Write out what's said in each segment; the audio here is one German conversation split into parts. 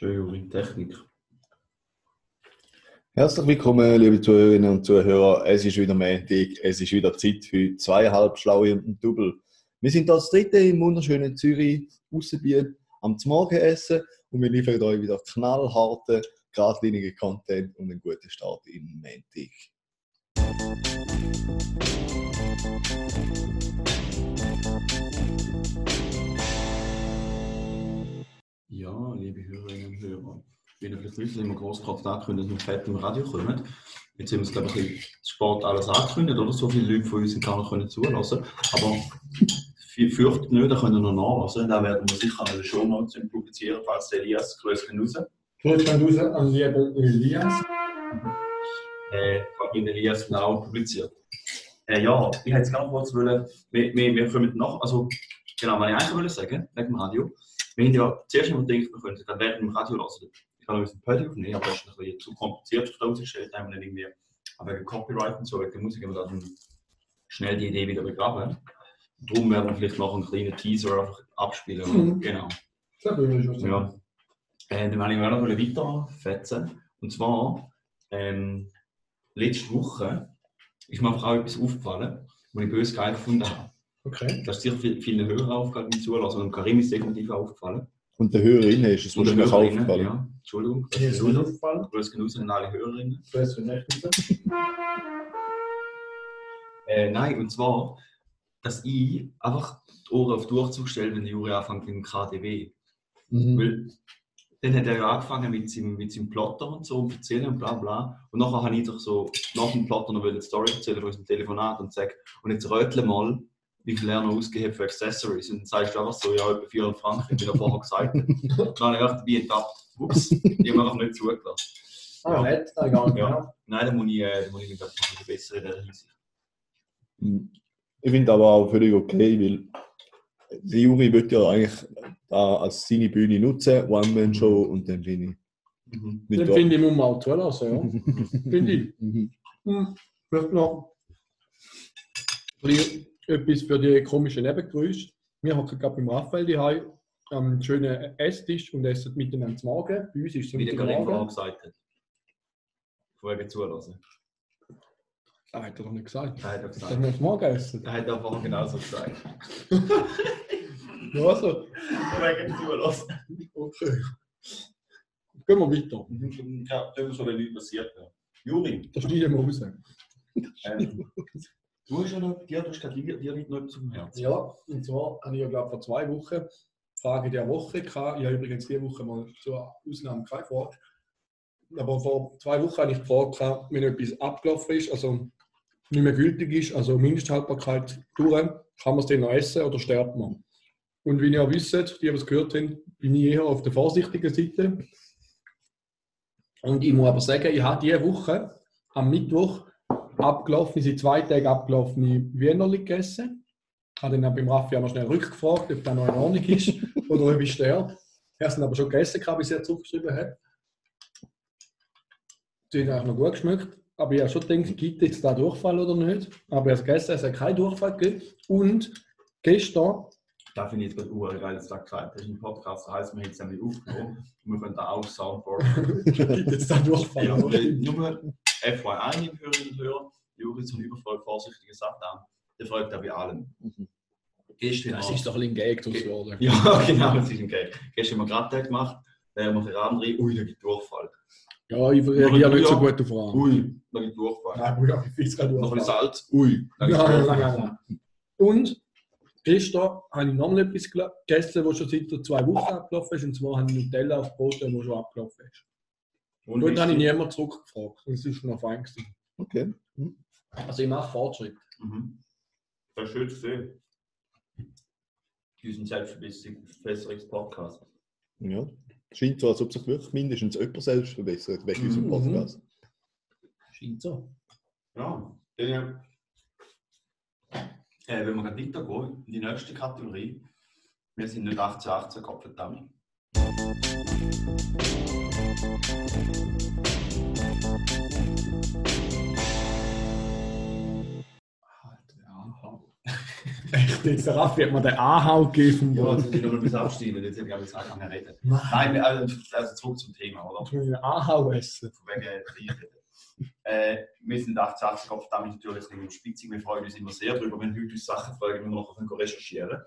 Schön, Juri. Technik. Herzlich willkommen, liebe Zuhörerinnen und Zuhörer. Es ist wieder Montag, es ist wieder Zeit für zweieinhalb Schlaue und ein Double. Wir sind das dritte im wunderschönen Zürich, Aussenbiet, am Morgenessen und wir liefern euch wieder knallharten, geradlinigen Content und einen guten Start in Montag. Ja, liebe Hörerinnen und Hörer. Wie ihr vielleicht wisst, immer groß gerade angekündigt, dass wir fett im Radio kommen. Jetzt haben wir es, glaube ich, ein bisschen Sport alles angekündigt, oder? So viele Leute von uns sind gar nicht können zulassen. Aber fürchtet nicht, da können wir noch nachlassen. Da werden wir sicher eine Show Notes publizieren, falls der Elias grüß raus. Grüß gehen raus an lieben Elias. Äh, von den Elias genau publiziert. Äh, ja, ich hätte es gerne kurz wollen, wir, wir, wir kommen noch, also, genau, was ich eigentlich wollte sagen, wegen dem Radio. Haben ja zuerst immer gedacht, wir könnten dann während dem Radio hören. Ich kann noch ein Pödi aufnehmen, aber das ist ein bisschen zu kompliziert für uns gestellt, haben wir nicht irgendwie, aber wegen Copyright und so, wegen der Musik haben wir dann schnell die Idee wieder begraben. Darum werden wir vielleicht noch einen kleinen Teaser einfach abspielen. Mhm. Genau. Das würde ich schon sagen. Ja. Äh, dann wollte ich auch noch weiterfetzen. Und zwar, ähm, letzte Woche ist mir einfach auch etwas aufgefallen, was ich böse geil gefunden habe. Okay. Das ist sicher viel- vielen Hörer aufgefallen beim Zulassen und Karim ist definitiv auch aufgefallen. Und der Hörerin ist es wahrscheinlich Hörerinnen, aufgefallen. Ja, Entschuldigung. Mir ist nicht aufgefallen. Grüß genauso an alle Hörerinnen. Grüß. Äh, nein, und zwar, dass ich einfach die Ohren auf Durchzug stelle, wenn der Juri anfängt mit dem KDW. Mhm. Weil dann hat er ja angefangen mit seinem, mit seinem Plotter und so und erzählen und bla bla. Und nachher habe ich doch so nach dem Plotter noch eine Story erzählen von unserem Telefonat und sage, und jetzt rötle mal, wie viel er noch ausgegeben für Accessories. Und dann sagst du einfach so, ja, etwa 400 Franken, wie er vorher gesagt hat. Und dann habe ich gedacht, wie enttappt. Ups, ich habe einfach nicht zugelassen. Ah, nett. Ah, gar nicht. Ja. Ja. Nein, da muss ich, äh, da muss ich mich glaub ich, noch ein bisschen besser in der Hinsicht. Mhm. Ich finde aber auch völlig okay, weil der Juri wird ja eigentlich da als seine Bühne nutzen, One-Man-Show und dann bin ich Mhm. nicht Den da. finde ich, muss man auch zulassen. Ja. Finde ich. Mhm. Hm. Vielleicht noch etwas für die komischen Nebengeräusche. Wir hocken gerade beim Raphael daheim am schönen Esstisch und essen miteinander zu Morgen. Bei uns ist es Wie der Karim vorher gesagt hat. Wegen zulassen. Ah, hat er doch nicht gesagt. Er hat er Dass gesagt. wir zu Morgen essen. Er hat er vorher genauso gesagt. Ja, also. Wegen zulassen. Okay. Gehen wir weiter. Ja, das ist so, wenn nichts passiert. Juri, Da schneiden wir raus. ähm, du hast ja noch, dir, du hast gerade dir, dir noch am Herzen. Ja, und zwar habe ich ja, glaube vor zwei Wochen die Frage der Woche gehabt. Ich habe übrigens diese Woche mal zur Ausnahme keine Frage. Aber vor zwei Wochen habe ich gefragt, wenn etwas abgelaufen ist, also nicht mehr gültig ist, also Mindesthaltbarkeit durch, kann man es dann noch essen oder stirbt man? Und wie ihr wisst, die, die es gehört haben, bin ich eher auf der vorsichtigen Seite. Und ich muss aber sagen, ich habe diese Woche am Mittwoch abgelaufen, sind zwei Tage abgelaufene Wienerli gegessen. Ich habe dann auch beim Raffi auch noch schnell rückgefragt, ob das noch in Ordnung ist oder ob ich sterbe. Er hat es aber schon gegessen, gehabt, bis er zurückgeschrieben hat. Die haben eigentlich noch gut geschmeckt. Aber ich habe schon gedacht, gibt es jetzt da Durchfall oder nicht? Aber er hat es gegessen, es hat keinen Durchfall gegeben. Und gestern, Da finde ich jetzt gerade Uhr geil, dass du das gesagt hast. Im Podcast das heisst, wir haben es nämlich aufgenommen und wir können da auch Soundboard. es da Durchfall? ja, nur FYI, liebe Hörerinnen und Hörer, Juri ist so ein übervoll vorsichtiger Satan. Der folgt da bei allem. Mhm. Gestern Das ist doch ein bisschen Gag draus geworden. Ja, genau, das ist ein Gag. Gestern haben wir gerade den gemacht, dann haben wir den andere, ui, da gibt Durchfall. Ja, ich reagiere nicht so gut auf Fragen. Ui, da gibt Durchfall. Nein, ich finde es gerade Noch ein bisschen Durchfall. Salz, ui, da gibt Durchfall. Und gestern habe ich nochmal etwas gegessen, das schon seit zwei Wochen abgelaufen ist. Und zwar habe ich Nutella auf Brot, das schon abgelaufen ist. Und Und dann habe ich niemand zurückgefragt. Und es ist noch fein gewesen. Okay. Mhm. Also ich mache Fortschritt. Mhm. Das ist schön zu sehen. Unseren Selbstverbesserungs-Podcast. Ja. Scheint so, als ob sich wirklich mindestens jemand selbst verbessert wegen unserem Mhm. Podcast. Scheint so. Ja, dann, äh, wenn wir gerade weitergehen, in die nächste Kategorie. Wir sind nicht 1818, Gott verdammt. Echt? jetzt. Der Raffi hat mir den Anhau gegeben. Ja, jetzt muss ich noch ein bisschen abstimmen, jetzt habe ich jetzt angefangen reden. Nein, also, also zurück zum Thema, oder? Ich einen Anhau essen. Von wegen. Äh, wir sind 1880 Kopf damit natürlich ein bisschen spitzig. Wir freuen uns immer sehr darüber, wenn Leute uns Sachen fragen, die wir noch recherchieren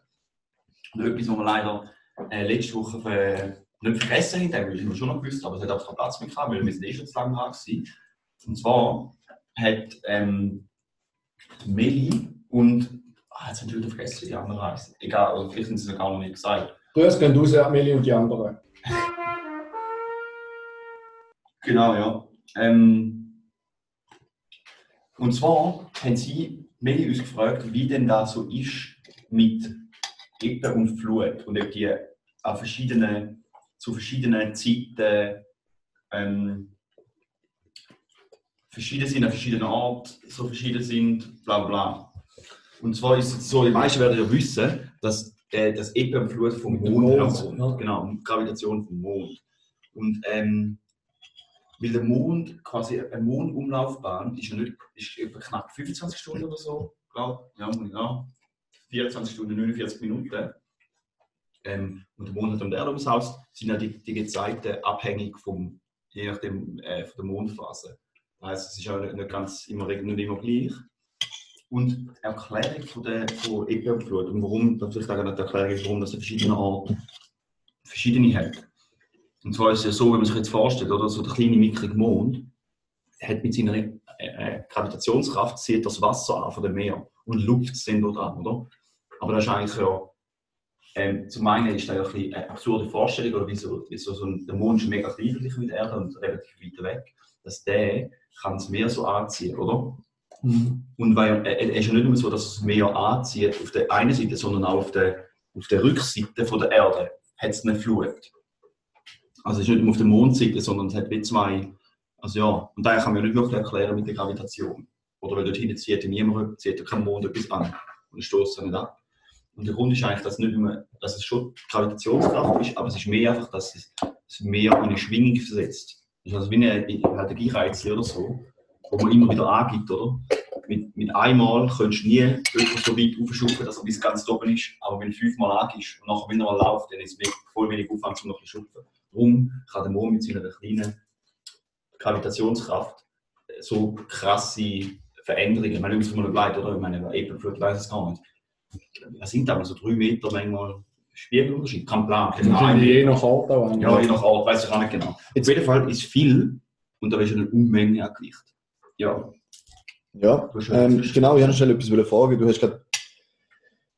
Und etwas, was wir leider äh, letzte Woche äh, nicht vergessen haben, das haben wir schon noch gewusst, aber es hat einfach keinen Platz mehr gehabt, weil wir sind eh schon zu lange dran. Und zwar hat ähm, Meli und, ah, jetzt haben wir wieder vergessen, die anderen heißen. Egal, oder vielleicht sind sie es gar noch nicht gesagt. Grüß gehen raus, Amelie und die anderen. Genau, ja. Ähm, und zwar haben sie Meli uns gefragt, wie denn das so ist mit Ebbe und Flut und ob die an verschiedenen, zu verschiedenen Zeiten ähm, verschieden sind, an verschiedenen Orten so verschieden sind, bla bla. Und zwar ist es so, die meisten werden ja wissen, dass äh, das Ebbe und Flut vom Mond Mond, herkommt. ja. Genau, Gravitation vom Mond. Und ähm, weil der Mond, quasi eine Mondumlaufbahn, ist ja nicht, ist etwa knapp 25 Stunden oder so, glaube ich. Ja, ja. 24 Stunden, 49 Minuten. Ähm, und der Mond hat um der Erde ums Haus, sind ja die, die Gezeiten abhängig vom, je nachdem, äh, von der Mondphase. Das heisst, es ist ja nicht, nicht ganz immer, nicht immer gleich. Und die Erklärung von der von Ebbe und warum, natürlich auch die Erklärung, warum das an verschiedenen verschiedene hat. Und zwar ist es ja so, wenn man sich jetzt vorstellt, oder, so der kleine mickrige Mond hat mit seiner äh, äh, Gravitationskraft zieht das Wasser an von dem Meer und Luft sind dort an, oder? Aber das ist eigentlich ja, ähm, zum einen ist das ja ein bisschen eine absurde Vorstellung, oder wie so, wie so, so ein, der Mond ist mega klein verglichen mit der Erde und relativ weit weg, dass der kann das Meer so anziehen, oder? Und weil äh, es ist ja nicht nur so, dass es das Meer anzieht auf der einen Seite, sondern auch auf der, auf der Rückseite von der Erde hat es eine Flut. Also es ist nicht nur auf der Mondseite, sondern es hat wie zwei. Also ja, und daher kann man nicht wirklich erklären mit der Gravitation. Oder weil dort hinten zieht niemand, zieht kein Mond etwas an und es stößt nicht ab. Und der Grund ist eigentlich, dass, nicht nur, dass es schon Gravitationskraft ist, aber es ist mehr einfach, dass es Meer in eine Schwingung versetzt. Das ist also wie eine, halt oder so, wo man immer wieder angibt, oder? Mit, mit einmal könntest du nie jemanden so weit aufschupfen, dass er bis ganz oben ist, aber wenn du fünfmal angibst und nachher wieder mal läuft, dann ist es voll wenig Aufwand, um noch zu schupfen. Darum kann der Mond mit seiner kleinen Gravitationskraft so krasse Veränderungen, ich meine, wir müssen mal bleiben, oder? Ich meine, Apple weiß es gar nicht. Was sind da mal so drei Meter manchmal Spiegelunterschied? Kein Plan. Ahnung. sind je nach Ort auch an. Ja, je nach Art, weiß ich auch nicht genau. Auf jeden Fall ist viel und da ist eine Unmenge angelicht. Ja, Ja, schon ähm, genau, ich habe noch schnell etwas fragen. Du hast gerade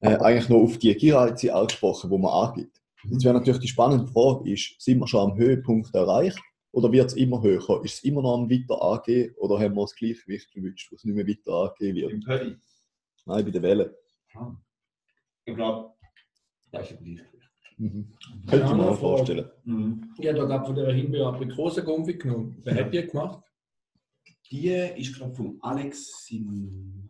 äh, eigentlich noch auf die Gierreize angesprochen, die man angibt. Jetzt wäre natürlich die spannende Frage, ist, sind wir schon am Höhepunkt erreicht oder wird es immer höher? Ist es immer noch am weiter angehen oder haben wir das Gleichgewicht gewünscht, wo es nicht mehr weiter angehen wird? im Pödi. Nein, bei der Welle. Ich glaube, da ist ja gleich. Mhm. Könnte ich mir auch vorstellen. Mhm. Ich habe da gerade von der Himbeer Aprikosengumpfi genommen. Wer hat die gemacht? Die ist, glaube ich, von Alex Sim.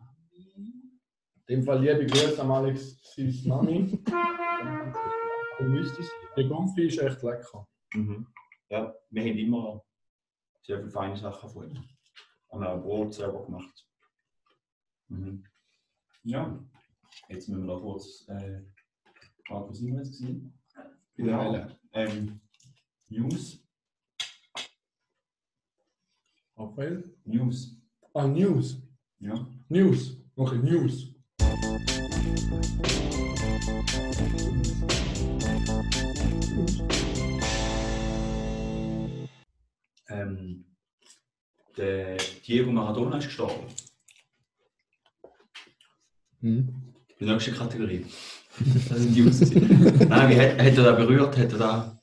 In dem Fall liebe Grüße an Alex Sisnani. Der Gumpfi ist echt lecker. Mhm. Ja, wir haben immer sehr viele feine Sachen von ihm. Haben auch Brot selber gemacht. Mhm. Ja, jetzt müssen wir noch kurz. Äh, warte, was sind wir jetzt gesehen? Bei der Welle. Ähm, News. Raphael? News. Ah, News. Ja. News. Okay, News. Der Diego Maradona ist gestorben. Hm. Die nächste Kategorie. Das sind die News. Nein, wie hat, hat er da berührt? Hat er da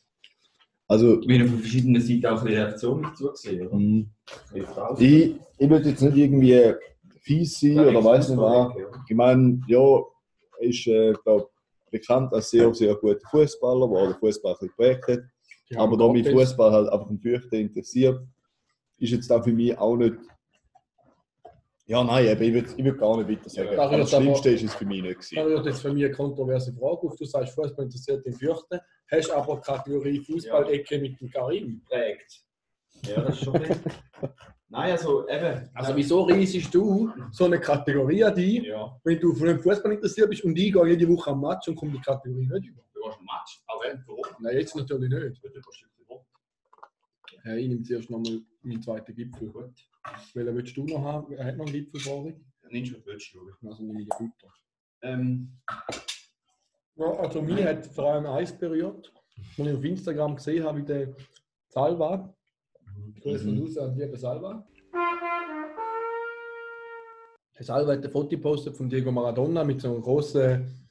Also, wie von verschiedenen Seiten auch eine Reaktion dazu gesehen? Oder? Frau- ich, ich will jetzt nicht irgendwie fies sein oder weiß nicht was. Ich meine, ja, er ist, äh, glaub, bekannt als sehr, sehr guter Fußballer, der den Fußball ein geprägt hat. Aber da mich. Fußball halt einfach im Fürchten interessiert, ist jetzt da für mich auch nicht. Ja, nein, eben, ich würde ich würd gar nicht weiter sagen. Ja, aber das aber- Schlimmste ist es für mich nicht. Da Gewesen. wird jetzt für mich eine kontroverse Frage auf. Du sagst, Fußball interessiert den Fürchten, hast aber Kategorie Fußball-Ecke mit dem Karim. Prägt. Ja, das ist schon. Nein, also eben. Also wieso reisest du so eine Kategorie an dich, Ja, wenn du von dem Fußball interessiert bist und ich gehe jede Woche am Match und komme die Kategorie nicht über? du hast ein Match. Aber wenn, warum? Nein, jetzt natürlich nicht. Du. Ja, ich nehme zuerst nochmal meinen zweiten Gipfel. Gut. Welchen willst du noch haben? Er hat noch einen Gipfel vor sich. Nimmst du glaube ich. Also nehme ich den Futter. Ähm, Ja, also mich hat vor allem eins berührt, als ich auf Instagram gesehen habe, wie der Salva. Grüße Mhm. mhm. raus an liebe Salva. Der Salva hat ein Foto gepostet von Diego Maradona mit so einer großen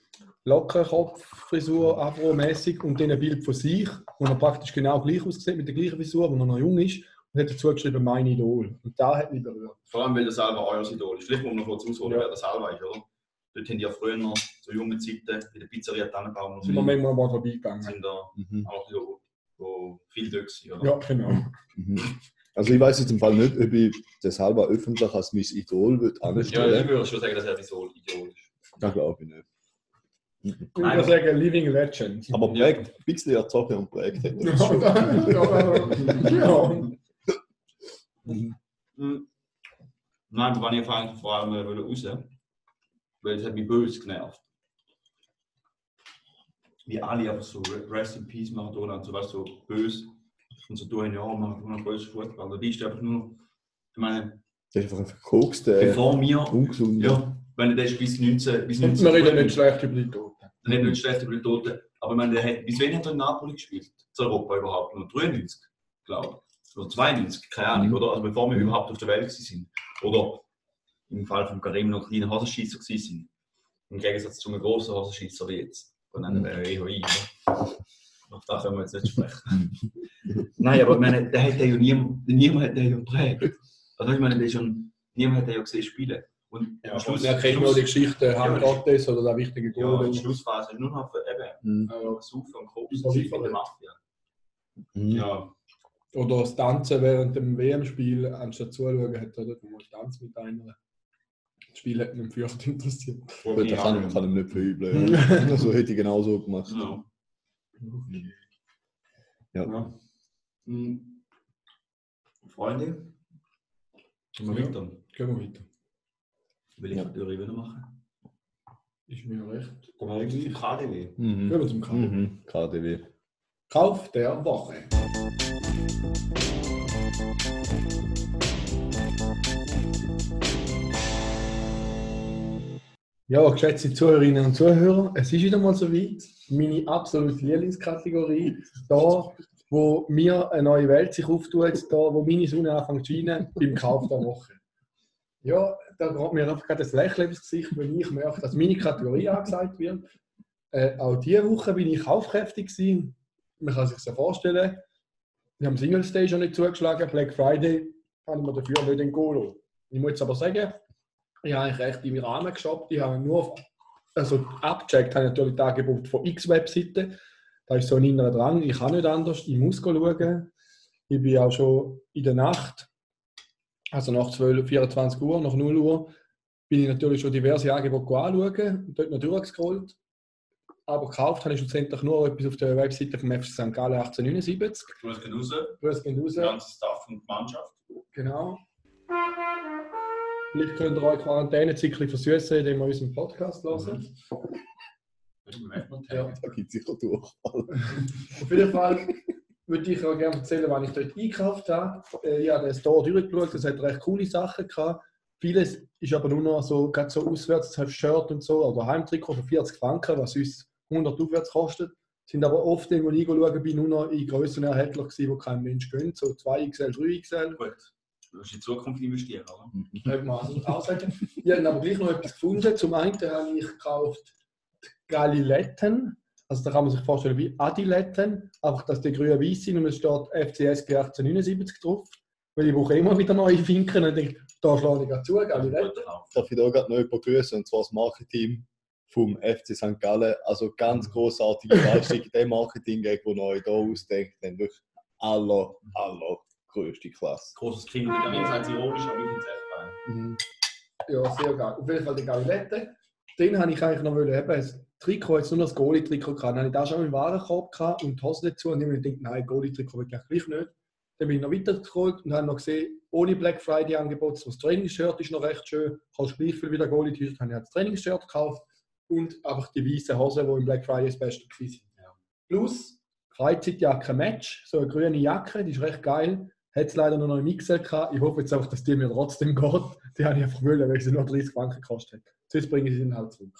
Lockenkopffrisur, afro-mäßig und dann ein Bild von sich, wo er praktisch genau gleich aussieht, mit der gleichen Frisur, wo er noch jung ist. Und hat dazu geschrieben, mein Idol. Und da hat mich berührt. vor allem, weil der selber euer Idol ist. Vielleicht muss man noch kurz ausholen, Ja. wer der selber ist, oder? Dort haben die ja früher noch zu jungen Zeiten in der Pizzeria Tannenbaum und Sind wir manchmal mal vorbeigegangen. sind da Mhm. auch so, so viel gewesen, oder? Ja, genau. Mhm. Also ich weiß jetzt im Fall nicht, ob ich das halber öffentlich als mein Idol würde Ja, anstellen ich würde schon sagen, dass er Idol Idol ist. Das glaube ich nicht. Ich würde sagen, Living Legend. Aber prägt, ein bisschen erzogen und hat Ja. Mhm. Nein, aber wenn ich vor allem raus, weil es hat mich böse genervt. Wie alle einfach so Rest in Peace Maradona und so was so böse und so tun, ja, Maradona größter Fußballer. Die ist einfach nur, ich meine, Das ist einfach ein verkokster, bevor wir, ungesunder. ja, wenn der ist bis 19, bis Und 19 wir reden nicht schlecht über die Toten. nicht nicht schlecht über die Toten, aber der hat, bis wann hat er in Napoli gespielt? Zu Europa überhaupt? Nur 93, glaube ich. Oder 92, keine Ahnung, Mhm. oder? Also bevor wir Mhm. überhaupt auf der Welt sind. Oder im Fall von Karim noch kleine Hasenschießer sind. Im Gegensatz zu einem grossen Hasenschießer wie jetzt. Und dann Mhm. wäre eh ich, oder? Auf das können wir jetzt nicht sprechen. Nein, aber ich meine, der hat ja niemand, niemand hat den ja geprägt. Also ich meine, der schon, niemand hat den ja gesehen spielen. Und Ja, am Schluss, er kennt nur die Geschichte, Ja, Hand Gottes oder der wichtige ja, Goal. die Schlussphase ist nur noch für eben Mhm. Ja. Saufen und Überliefert. in der Mafia. Mhm. Ja, Oder das Tanzen während dem WM-Spiel, anstatt zuschauen, hat er dort mal Tanz mit einer. Das Spiel hat mich fürcht interessiert. Gut, das kann, kann ihm nicht verübeln. Ja. so hätte ich genauso gemacht. Ja. Ja. Ja. Hm. Freunde, gehen wir Ja. weiter. Gehen wir weiter. Will ich Ja. die Theorie wieder machen? Ist mir recht. Gehen wir zum KDW. Mhm. Gehen wir zum Kauf. Mhm. KDW. Kauf der Woche. Ja, geschätzte Zuhörerinnen und Zuhörer, es ist wieder mal so weit. Meine absolute Lieblingskategorie. Da, wo mir eine neue Welt sich auftut, da, wo meine Sonne anfängt zu scheinen, beim Kauf der Woche. Ja, da geht mir einfach gerade das Lächeln ins Gesicht, wenn ich merke, dass meine Kategorie angesagt wird. Äh, auch diese Woche bin ich kaufkräftig gewesen. Man kann sich so vorstellen, wir haben Singles Day schon nicht zugeschlagen, Black Friday haben wir dafür nicht in Golo. Ich muss jetzt aber sagen, ich habe eigentlich recht im Rahmen geshoppt. Ich habe nur also abgecheckt habe ich natürlich das Angebot von x Webseiten. Da ist so ein innerer Drang. Ich kann nicht anders, ich muss schauen. Ich bin auch schon in der Nacht, also nach 12, 24 Uhr, nach 0 Uhr, bin ich natürlich schon diverse Angebote anschauen und dort noch durchgescrollt. Aber gekauft habe ich schlussendlich nur etwas auf der Webseite vom FC St. Gallen 1879. Grüß gehen raus, Grüß gehen raus. ganze Staff und Mannschaft. Genau. Vielleicht könnt ihr euch Quarantänezyklen versüßen, indem ihr unseren Podcast hören. Ja. Da gibt es sicher durch. Auf jeden Fall würde ich auch gerne erzählen, wann ich dort eingekauft habe. Äh, Ich habe den Store durchgeschaut, es hat recht coole Sachen gehabt. Vieles ist aber nur noch so, gerade so auswärts, das heißt Shirt und so, oder Heimtrikot für 40 Franken, was uns 100 aufwärts kostet. Sind aber oft, wenn ich schauen bin, nur noch in Größen erhältlich gewesen, wo kein Mensch gönnt, so 2XL, 3XL. Gut, du musst in die Zukunft investieren, oder? Könnte man also auch sagen. Ich habe aber gleich noch etwas gefunden. Zum einen habe ich gekauft die Galiletten. Also da kann man sich vorstellen wie Adiletten, einfach dass die grün weiß sind und es steht FCSG 1879 drauf. Weil ich brauche immer wieder neue Finken und denke, da schlage ich gerade zu, genau. Darf ich da gerade noch jemanden grüßen, und zwar das Marketing vom FC St. Gallen. Also ganz großartige Leistung, der Marketing-Gag, den euch hier ausdenkt, dann wirklich aller, aller größte Klasse. Großes Kind, ich sage es ironisch, aber ich. Mhm. Ja, sehr geil. Auf jeden Fall die Galiletten. Den habe ich eigentlich noch wollen, eben, Trikot, jetzt nur noch das Goalie-Trikot gehabt. Dann habe ich da schon im Warenkorb gehabt und die Hose dazu. Und ich habe mir gedacht, nein, Goalie-Trikot will ich gleich nicht. Dann bin ich noch weitergeholt und habe noch gesehen, ohne Black Friday Angebot, so das Trainingsshirt ist noch recht schön, kannst gleich viel wieder Goalie T-Shirt, habe ich das Trainingsshirt gekauft und einfach die weißen Hosen, die im Black Friday das Beste waren. Ja. Plus Freizeitjacke Match, so eine grüne Jacke, die ist recht geil. Hat es leider noch nicht im XL gehabt. Ich hoffe jetzt einfach, dass die mir trotzdem geht. Die habe ich einfach wollen, weil sie nur 30 Franken gekostet hat. Sonst bringe ich sie dann halt zurück.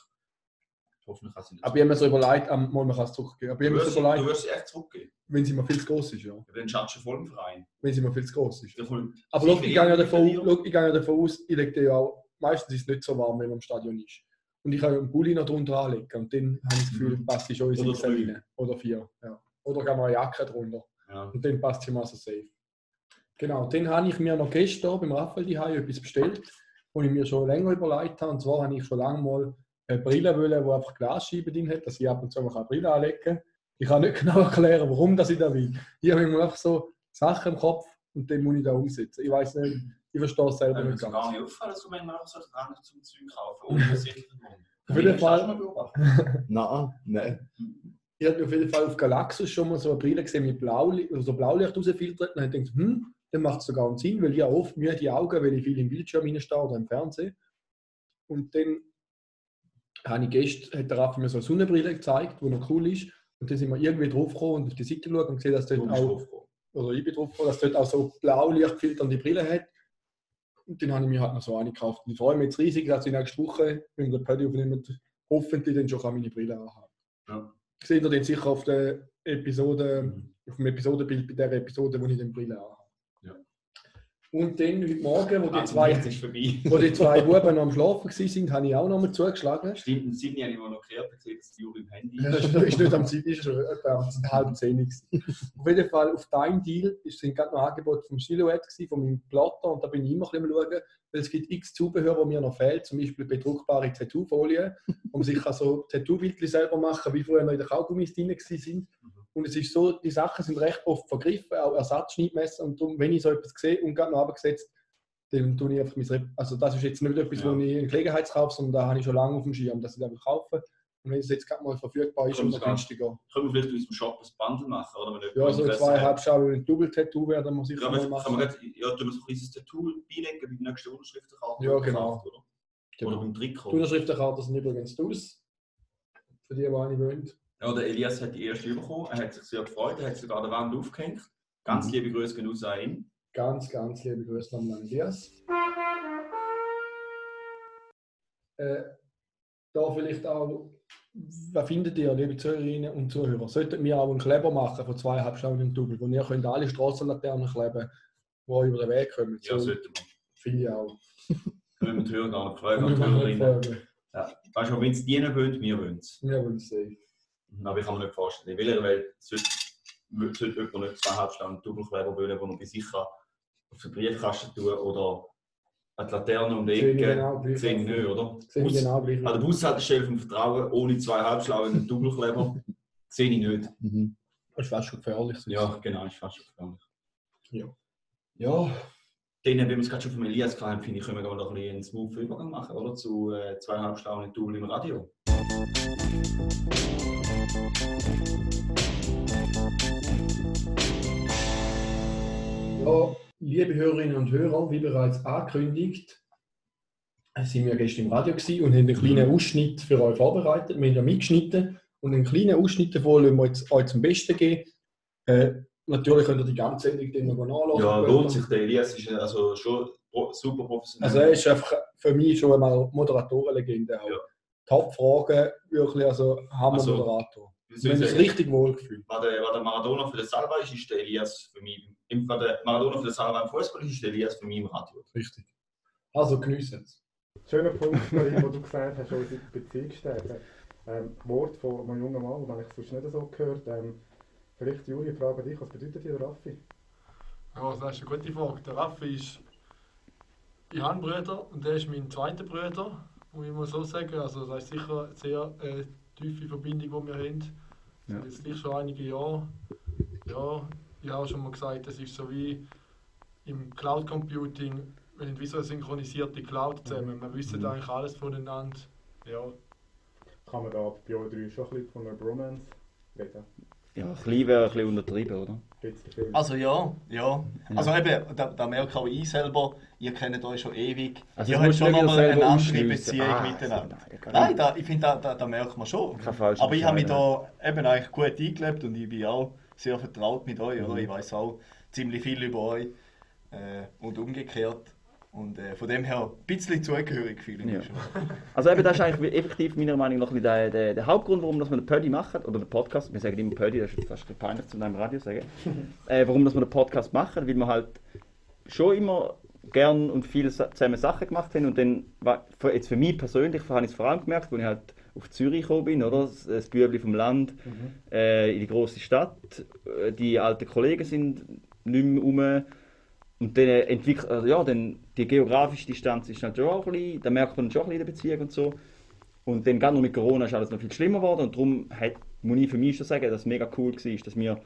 Hoffentlich kann sie nicht. Aber ich habe mir so überlegt, ähm, mal, man kann es zurückgeben. Aber ich du, wirst, so du überlegt, wirst sie echt zurückgeben. wenn sie mir viel zu groß ist, ja. Aber dann schaffst du voll im Verein. Wenn sie mir viel zu groß ist. Aber schau, ich gehe ja davon, schau, ich gehe ja davon aus, ich lege ja auch, meistens ist es nicht so warm, wenn man im Stadion ist. Und ich kann ja einen Pulli noch drunter anlegen und dann habe ich das Gefühl, Mhm. passt sie schon in Oder rein. Oder vier. Ja. Oder kann man eine Jacke drunter. Ja. Und dann passt sie mal so safe. Genau, dann habe ich mir noch gestern beim Raphael die etwas bestellt, wo ich mir schon länger überlegt habe. Und zwar habe ich schon lange mal eine Brille wollen, die einfach Glasscheiben drin hat, dass ich ab und zu mal eine Brille anlegen kann. Ich kann nicht genau erklären, warum das ich da will. Ich habe immer einfach so Sachen im Kopf und dann muss ich da umsetzen. Ich weiß nicht, ich verstehe es selber Wenn mir nicht so gar ganz. nicht auffallen, dass du manchmal auch so dran zum Zeug kaufen, Grund. Auf jeden Fall- schon mal beobachtet? Nein, nein. Ich habe auf jeden Fall auf Galaxus schon mal so eine Brille gesehen mit Blaulicht, also Blaulicht rausfiltert. Und habe gedacht, hm, dann macht es sogar einen Sinn, weil ich habe oft müde Augen, weil ich viel im Bildschirm reinstehe oder im Fernsehen. Und dann habe ich gestern, hat der Raffi mir so eine Sonnenbrille gezeigt, die noch cool ist. Und dann sind wir irgendwie drauf gekommen und auf die Seite geschaut und gesehen, dass dort auch, draufgekommen. oder ich bin drauf gekommen, dass dort auch so Blaulicht filternde Brille hat. Und dann habe ich mir halt noch so eine gekauft. Und ich freue mich jetzt riesig, dass ich nächste Woche, wenn wir den Paddy aufnehmen, hoffentlich dann schon meine Brille anhaben Ja. Seht ihr dann sicher auf der Episode, Mhm. auf dem Episodenbild bei der Episode, wo ich den Brille anhabe. Und dann heute Morgen, wo die Also, zwei, ist wo die zwei Buben noch am Schlafen waren, habe ich auch noch mal zugeschlagen. Stimmt, im Sydney habe ich mal noch gehört, gesehen, dass die Uhr im Handy Ja, Das ist ist nicht am Zeit, ist schon etwa um halb zehn. gewesen. Auf jeden Fall auf deinem Deal ist sind gerade noch ein Angebot vom Silhouette von meinem Plotter und da bin ich immer ein bisschen am schauen, weil es gibt x Zubehör, wo mir noch fehlt, zum Beispiel bedruckbare Tattoo-Folien, man sich so Tattoo-Bildchen selber machen, wie früher noch in den Kaugummis drin waren. Und es ist so, die Sachen sind recht oft vergriffen, auch Ersatzschneidmesser und darum, wenn ich so etwas sehe und gerade noch abgesetzt, dann tue ich einfach mein Rep Also das ist jetzt nicht etwas, Ja. wo ich einen Gelegenheitskauf, sondern da habe ich schon lange auf dem Schirm, dass ich das einfach kaufe. Und wenn es jetzt gerade mal verfügbar ist, sogar. günstiger. Können wir vielleicht in unserem Shop ein Bundle machen? Oder? Wenn Ja, so zwei. Halbschalen und Double-Tattoo werden wir sicher Ja, mal machen. kann man grad, ja, tun wir so ein kleines Tattoo beilegen bei der nächsten Unterschriftenkarte. Ja, genau. Oder, oder Genau. beim Trikot. Die Unterschriftenkarten sind übrigens aus. Für die, die eine wollen. Ja, der Elias hat die erste bekommen. Er hat sich sehr gefreut. Er hat sogar an der Wand aufgehängt. Ganz Mhm. liebe Grüße gehen raus an ihn. Ganz, ganz liebe Grüße an Elias. Äh, da vielleicht auch, was findet ihr, liebe Zuhörerinnen und Zuhörer? Sollten wir auch einen Kleber machen von zweieinhalb Stunden im Double, wo ihr könnt alle Strassenlaternen kleben, die euch über den Weg kommen. Ja, So, sollten wir. finde ich auch. Können wir die Hörer gar nicht fragen. Ja. Weißt du, wenn es die wollen, wir wollen es. Wir wollen es sehen. Aber ich kann mir nicht vorstellen, in welcher Welt sollte, sollte jemand nicht zweieinhalb Stunden Doppelkleber wollen, wo man bei sich kann auf den Briefkasten tun oder an die Laterne um die Sehe ich Ecke. genau gleich. Sehe ich nicht, oder? Sehe ich Bus- genau gleich. An der Bushaltestelle vom Vertrauen ohne zwei Halbschlauen Doppelkleber sehe ich nicht. Mhm. Das ist fast schon gefährlich. sonst. Ja, genau, ist fast schon gefährlich. Ja. Ja, dann, wenn wir es gerade schon vom Elias haben, finde ich, können wir noch ein bisschen einen smooth Übergang machen, oder? Zu äh, zweieinhalb Stunden Double im Radio. Ja, liebe Hörerinnen und Hörer, wie bereits angekündigt, sind wir gestern im Radio und haben einen kleinen Ausschnitt für euch vorbereitet. Wir haben ja mitgeschnitten und einen kleinen Ausschnitt davon wollen wir jetzt euch zum Besten geben. Äh, natürlich könnt ihr die ganze Sendung dann noch nachlesen. Ja, lohnt sich. Der Elias ist also schon super professionell. Also er ist einfach für mich schon einmal Moderatorenlegende. Auch. Ja. Top-Fragen, wirklich, also Also, Hammer-Moderator. Haben ich uns sagen? richtig wohlgefühlt. War der, war der Maradona für den Salva ist, ist der Elias für mich. War der Maradona für den Salva im Fußball ist, ist der Elias für mich im Radio. Richtig. Also geniessen es. Schöner Punkt, wo du gesagt hast, unsere Beziehung stärken. Ähm, Wort von einem jungen Mann, den ich sonst nicht so gehört ähm, Vielleicht, Juri, eine Frage an dich. Was bedeutet dir Raffi? Ja, das ist eine gute Frage. Der Raffi ist. Ich habe einen Bruder und der ist mein zweiter Bruder, muss ich mal so sagen. Also, das ist sicher eine sehr äh, tiefe Verbindung, die wir haben. Ja. Ja. Jetzt gleich schon einige Jahre. Ja, ich habe auch schon mal gesagt, das ist so wie im Cloud Computing, wir haben wie so eine synchronisierte Cloud zusammen. Wir wissen Mhm. eigentlich alles voneinander. Ja, Kann man da bei euch drei schon ein bisschen von einer Bromance reden? Ja, klein wäre ein bisschen untertrieben, oder? Also ja, ja. Also eben, da, da merke auch ich selber, ihr kennt euch schon ewig. Also ihr habt schon nochmal eine andere. Beziehung Ah, miteinander. nein, gar Nein, da, ich finde, da, da, da merkt man schon. Aber ich habe mich da eben eigentlich gut eingelebt und ich bin auch sehr vertraut mit euch. Mhm. Oder? Ich weiß auch ziemlich viel über euch äh, und umgekehrt. Und äh, von dem her ein bisschen zugehörig fühle ich mich Ja. schon. Also eben, das ist eigentlich effektiv meiner Meinung nach der, der, der Hauptgrund, warum dass wir den Pödi machen, oder den Podcast, wir sagen immer Pödi, das ist fast peinlich zu einem Radio sagen, äh, warum dass wir den Podcast machen, weil wir halt schon immer gern und viel sa- zusammen Sachen gemacht haben und dann, jetzt für mich persönlich, habe ich es vor allem gemerkt, als ich halt auf Zürich gekommen bin, oder? das, Bübli vom Land, äh, in die große Stadt, äh, die alten Kollegen sind nicht mehr rum, und dann entwickelt, also ja, dann die geografische Distanz ist natürlich auch ein bisschen, da merkt man schon ein bisschen in der Beziehung und so. Und dann gerade noch mit Corona ist alles noch viel schlimmer geworden und darum hat, muss ich für mich schon sagen, dass es mega cool war, dass wir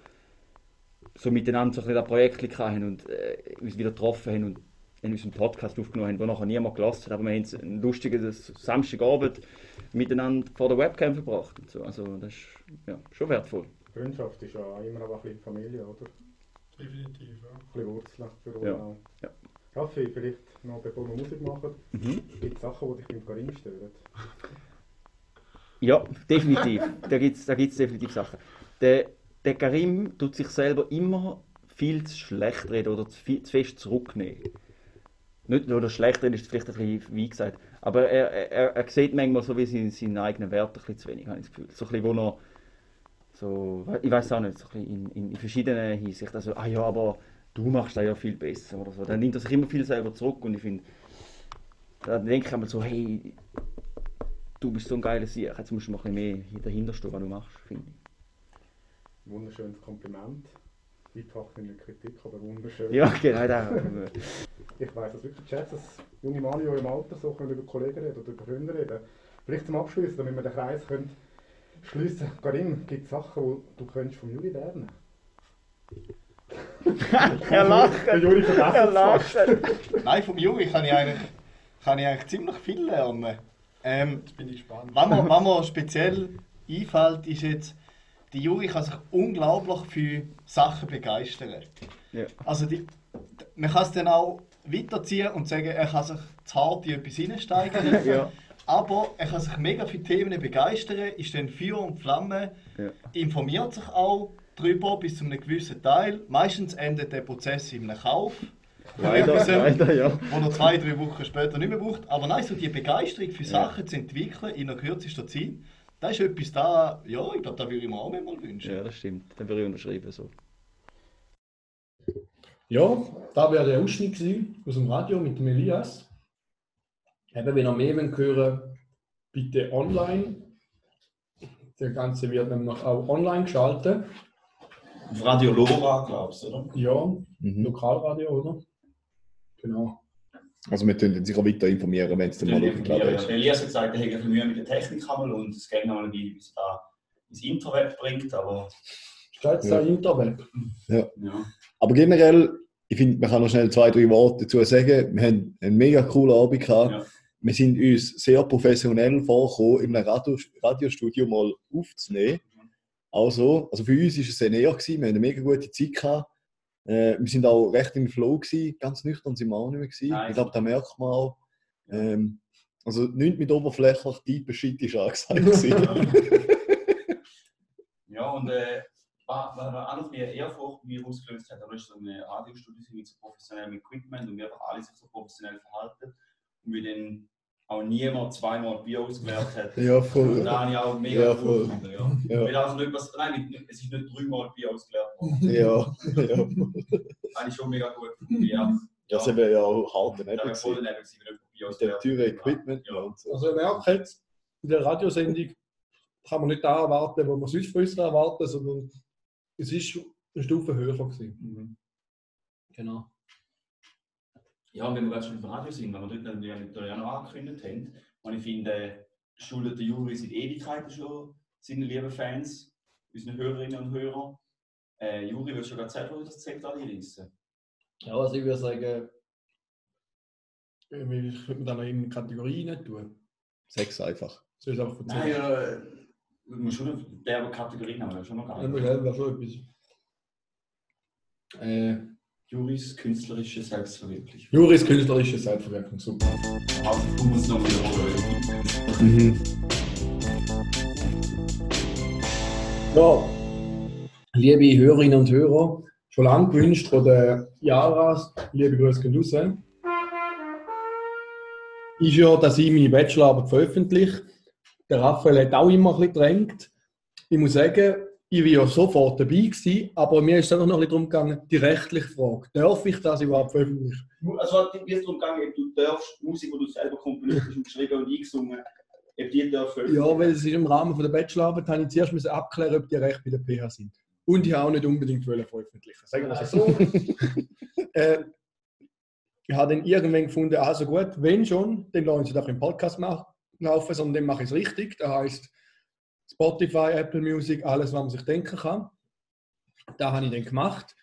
so miteinander so ein bisschen ein Projekt hatten und äh, uns wieder getroffen haben und in unserem Podcast aufgenommen haben, wo nachher niemand gelassen hat, aber wir haben einen lustigen Samstagabend miteinander vor der Webcam verbracht und so. Also das ist ja, schon wertvoll. Freundschaft ist ja immer auch ein bisschen Familie, oder? Definitiv, ja. Ein bisschen Wurzeln für uns Ja. auch. Ja. Raffi, vielleicht noch bevor wir Musik machen, Mhm. gibt es Sachen, die dich beim Karim stören? Ja, definitiv. da gibt es da gibt's definitiv Sachen. Der, der Karim tut sich selber immer viel zu schlecht reden oder zu, viel, zu fest zurücknehmen. Nicht, oder schlecht reden ist vielleicht ein bisschen wie gesagt, aber er, er, er sieht manchmal so wie seine, seine eigenen Werte ein bisschen zu wenig, habe ich das Gefühl. So ein bisschen, wo er so, ich weiß auch nicht, so ein bisschen in, in, verschiedenen Hinsichten, also, ah ja, aber du machst das ja viel besser oder so. Dann nimmt er sich immer viel selber zurück und ich finde, da denke ich einmal so, hey, du bist so ein geiler Sieg, jetzt musst du mal ein bisschen mehr dahinter stehen, was du machst, finde ich. Wunderschönes Kompliment. Der Kritik, aber wunderschön. Ja, genau, da. Ich weiss das wirklich schätze, dass junge Männer in eurem Alter so können über Kollegen reden oder über Freunde reden. Vielleicht zum Abschluss, damit wir den Kreis können schliessen Karim, gibt es Sachen, die du könntest vom Juri lernen er lacht, Der Juri vergessen er lacht. Nein, vom Juri kann ich eigentlich, kann ich eigentlich ziemlich viel lernen. Ähm, Jetzt bin ich gespannt. was, mir, was mir speziell einfällt, ist jetzt, die Juri kann sich unglaublich für Sachen begeistern. Ja. Also die, man kann es dann auch weiterziehen und sagen, er kann sich zu hart in etwas hineinsteigern. Ja. Aber er kann sich mega für Themen begeistern, ist dann Feuer und Flamme, Ja. informiert sich auch darüber bis zu einem gewissen Teil. Meistens endet der Prozess in einem Kauf. Leider, Etwas, leider, ja. wo er zwei, drei Wochen später nicht mehr braucht. Aber nein, so die Begeisterung für Sachen zu entwickeln in einer kürzester Zeit, das ist etwas da, ja, ich glaube, da würde ich mir auch mal wünschen. Ja, das stimmt. Dann würde ich unterschreiben. So. Ja, da wäre der Ausschnitt gewesen aus dem Radio mit dem Elias. Eben, wenn ihr mehr hören bitte online. Der Ganze wird nämlich auch online geschaltet. Auf Radio Lora, glaubst du, oder? Ja, Mhm. Lokalradio, oder? Genau. Also wir können sicher weiter informieren, wenn es dann mal aufgeladen ist. Elias hat gesagt, er hätte ein Mühe mit der Technik einmal und es geht noch mal ein bisschen, bis er da ins Interweb bringt, aber Steht es Ja. da Interweb? ja. Aber generell, ich finde, man kann noch schnell zwei, drei Worte dazu sagen. Wir haben einen mega coolen Abend gehabt. Ja. Wir sind uns sehr professionell vorgekommen, in einem Radio Radiostudio mal aufzunehmen. Also, also für uns war es sehr näher, gewesen. wir hatten eine mega gute Zeit. Gehabt. Äh, wir sind auch recht im Flow, gewesen. ganz nüchtern sind wir auch nicht mehr. Gewesen. Nein. Ich glaube, da merkt man auch. Ähm, also nichts mit oberflächlich tiefen Shit ist angesagt. Ja, und äh, was noch mehr Ehrfurcht mir ausgelöst hat, da ist so ein Radiostudio mit so professionellem Equipment und wir einfach alle sich so professionell verhalten und wir dann auch niemand zweimal Bier ausgeleert hat. ja, Und voll. da habe ich auch mega Ja, voll. gefunden, ja. Ja. Weil also nicht, was, nein, es ist nicht dreimal Bier ausgeleert worden. Ja, ja. Das habe ich schon mega gut gefunden. Ja, Das wäre ja auch hart da daneben wäre voll gewesen. daneben gewesen, wenn jemand Bier Mit dem teuren Equipment Ja. und so. Also, ihr merkt jetzt, in der Radiosendung kann man nicht da erwarten, wo man sonst von uns erwarten, sondern es ist eine Stufe höher gewesen. Mhm. Genau. Ja, wenn wir gerade schon im Radio sind, weil wir dort natürlich auch noch angekündigt haben, und ich finde, schuldet der Juri seit Ewigkeiten schon seine lieben Fans, unseren Hörerinnen und Hörer. Äh, Juri, willst du gerade selber das Zelt anreißen? Ja, also ich würde sagen, äh, ich würde mir dann noch in Kategorien nicht tun. Sechs einfach. Soll ich es einfach Nein, erzählen? ja, äh, Du musst schon derbe Kategorien haben, das ist schon noch Einmal geil. selber schon etwas. Äh, Juris künstlerische Selbstverwirklichung. Juris künstlerische Selbstverwirkung, super. Also, du musst noch wiederholen. Mhm. Ja, liebe Hörerinnen und Hörer, schon lange gewünscht von der Jara, liebe Grüße gehen raus, ist ja, dass ich meine Bachelorarbeit veröffentliche. Der Raphael hat auch immer ein bisschen gedrängt. Ich muss sagen, ich war ja sofort dabei gewesen, aber mir ist es einfach noch ein bisschen darum gegangen, die rechtliche Frage. Darf ich das überhaupt veröffentlichen? Also, wie es darum gegangen, ob du darfst, Musik, die du selber komponiert hast und geschrieben und eingesungen, ob die dürfen. Ja, weil es ist im Rahmen von der Bachelorarbeit, habe ich zuerst müssen abklären, ob die recht bei der PH sind. Und ich habe auch nicht unbedingt wollen veröffentlichen. Sagen wir es so. äh, ich habe dann irgendwann gefunden, also gut, wenn schon, dann lassen sie doch im Podcast mach- laufen, sondern dann mache ich es richtig. Das heißt Spotify, Apple Music, alles, was man sich denken kann. Das habe ich dann gemacht.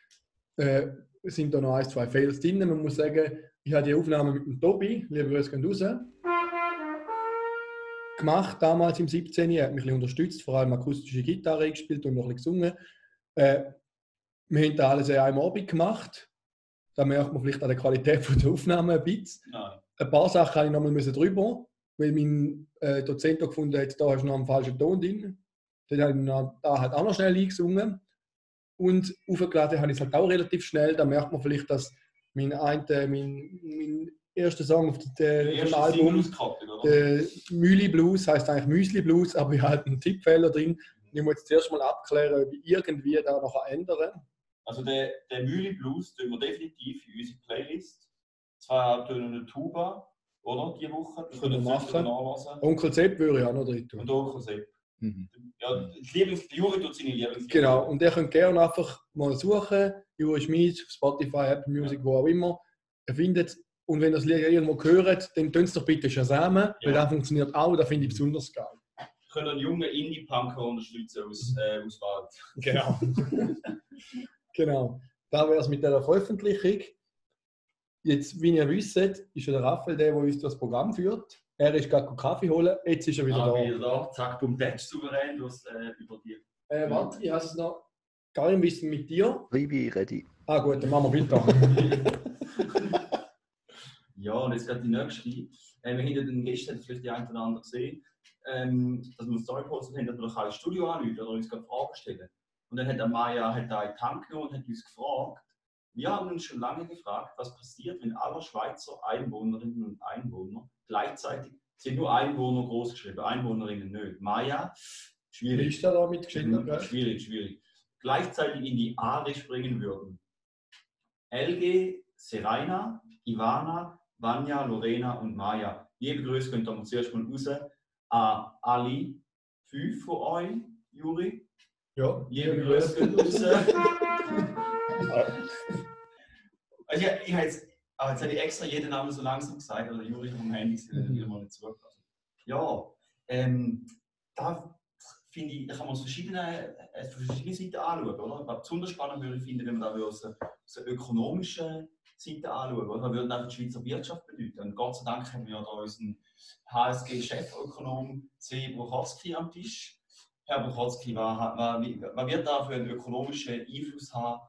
Äh, es sind da noch ein, zwei Fails drin. Man muss sagen, ich habe die Aufnahme mit dem Tobi, liebe Grüße gehen raus, gemacht, damals im 17. Er hat mich ein unterstützt, vor allem akustische Gitarre gespielt und noch ein bisschen gesungen. Äh, wir haben das alles an einem Abend gemacht. Da merkt man vielleicht an der Qualität von der Aufnahme ein bisschen. Nein. Ein paar Sachen habe ich nochmal drüber, weil mein äh, Dozent gefunden hat, da hast du noch einen falschen Ton drin. Dann habe ich noch- da halt auch noch schnell eingesungen. Und aufgeladen habe ich es halt auch relativ schnell. Da merkt man vielleicht, dass mein, ein, äh, mein, mein erster Song auf dem, Album der Mühli Blues heißt eigentlich Müsli Blues, aber ich habe halt einen Tippfehler drin. Ich muss jetzt zuerst mal abklären, ob ich irgendwie da noch ändern Also der, der Mühle Blues tun wir definitiv in unsere Playlist. Zwei halbtönende Tuba, oder? Die Woche. Das können wir machen. nachlesen. Onkel Sepp würde ich auch noch drin tun. Und Onkel Sepp. Mhm. Ja, Lieblings Juri tut seine Lieblings. Genau, und ihr könnt gerne einfach mal suchen, Juri Schmid, Spotify, Apple Music, wo auch immer. Ihr findet und wenn ihr das Lied irgendwo hört, dann tun es doch bitte Shazamen, weil das funktioniert auch, das finde ich besonders geil. Können einen jungen Indie-Punker unterstützen aus, äh, aus Wald. Genau. genau. Da wäre es mit der Veröffentlichung. Jetzt, wie ihr wisst, ist ja der Raphael der, der uns das Programm führt. Er ist gerade Kaffee holen, jetzt ist er wieder Ah, da. wieder da. Zack, bumm, Patch souverän durchs, äh, über die. Äh, warte, ich habe es noch gar nicht wissen mit dir. Ribi, ready. Ah gut, dann machen wir weiter. Ja, und jetzt gerade die nächste. Äh, wir haben ja den gestern vielleicht die ein oder andere gesehen, ähm, dass wir eine Story postet haben, dass wir doch ein Studio anrufen oder uns gerade Fragen stellen. Und dann hat der Maya hat da in die Hand genommen und hat uns gefragt, wir haben uns schon lange gefragt, was passiert, wenn alle Schweizer Einwohnerinnen und Einwohner gleichzeitig, sind nur Einwohner groß geschrieben, Einwohnerinnen nicht. Maya, Wie schwierig. ist da mitgeschnitten? gell? Schwierig, schwierig. Gleichzeitig in die Aare springen würden. LG, Serena, Ivana, Vanya, Lorena und Maya. Liebe Grüße könnt ihr zuerst mal raus an alle fünf von euch, Juri. Ja, Liebe Grüße gehen raus. also ich, ich habe jetzt, aber jetzt habe ich extra jeden Namen so langsam gesagt, oder Juri vom Handy Mhm. wieder mal nicht zugelassen. Ja, ähm, da finde ich, da kann man aus verschiedenen, äh, verschiedenen Seiten anschauen, oder? Was besonders spannend würde ich finden, wenn man da aus aus einer ökonomischen Seite anschauen, oder? Was würde das für die Schweizer Wirtschaft bedeuten? Und Gott sei Dank haben wir ja da unseren HSG-Chefökonom C. Bruchowski am Tisch. Herr was, was, was wird da für einen ökonomischen Einfluss haben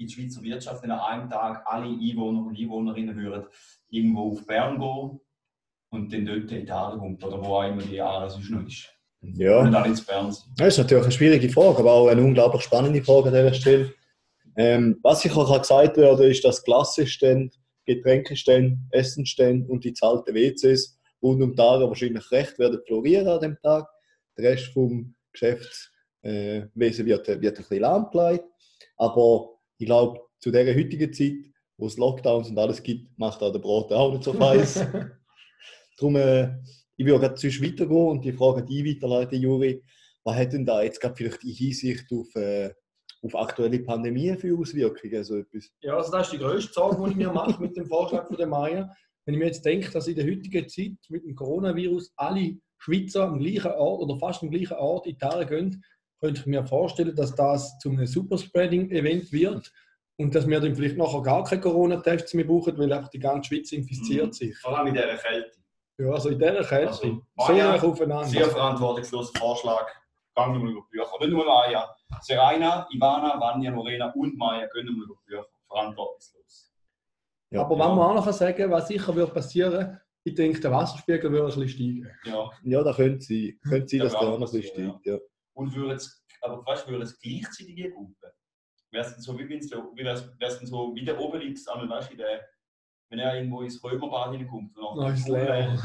in die Schweizer Wirtschaft, wenn an einem Tag alle Einwohner und Einwohnerinnen würden irgendwo auf Bern gehen und dann dort in die Aare kommt, oder wo auch immer die sonst noch ist. Ja. Und dann ins Bern sind. Das ist natürlich eine schwierige Frage, aber auch eine unglaublich spannende Frage an dieser Stelle. Ähm, was sicher kann gesagt werden, ist, dass Klassestände, Getränkestände, Essenstände und die zahlten WCs rund um den Tag wahrscheinlich recht werden florieren an dem Tag. Der Rest vom Geschäftswesen äh, wird, wird ein bisschen lahmgelegt. Aber ich glaube, zu dieser heutigen Zeit, wo es Lockdowns und alles gibt, macht auch der Brot auch nicht so heiß. Darum, äh, ich würde gerade sonst weitergehen und die Frage an dich weiterleiten, Juri. Was hat denn da jetzt gerade vielleicht in Hinsicht auf, äh, auf aktuelle Pandemie für Auswirkungen? So etwas? Ja, also das ist die grösste Sorge, die ich mir mache mit dem Vorschlag von der Maya. Wenn ich mir jetzt denke, dass in der heutigen Zeit mit dem Coronavirus alle Schweizer am gleichen Ort oder fast am gleichen Ort in die Aare gehen, könnte ich mir vorstellen, dass das zu einem Superspreading-Event wird und dass wir dann vielleicht nachher gar keine Corona-Tests mehr brauchen, weil einfach die ganze Schweiz infiziert Mhm. sich. Vor allem in dieser Kälte. Ja, also in dieser Kälte. Also, so Maya, nah aufeinander. Sehr verantwortungsloser Vorschlag. gehen wir mal über die Bücher. Nicht nur Maya. Serena, Ivana, Vanya, Lorena und Maya gehen wir über die Bücher. Verantwortungslos. Ja. Aber wenn man auch noch sagen kann, was sicher wird passieren, ich denke, der Wasserspiegel wird ein bisschen steigen. Ja. Ja, da könnte sein. Könnte sein, Ja, dass der ja, auch noch ein bisschen steigt. Ja. Und würde es, aber weißt du, würde es gleichzeitig Gruppen? Wäre es denn so, wie wenn es wie so wie der Obelix, einmal, weißt du, in der, wenn er irgendwo ins Römerbad hineinkommt und Dann ist leer.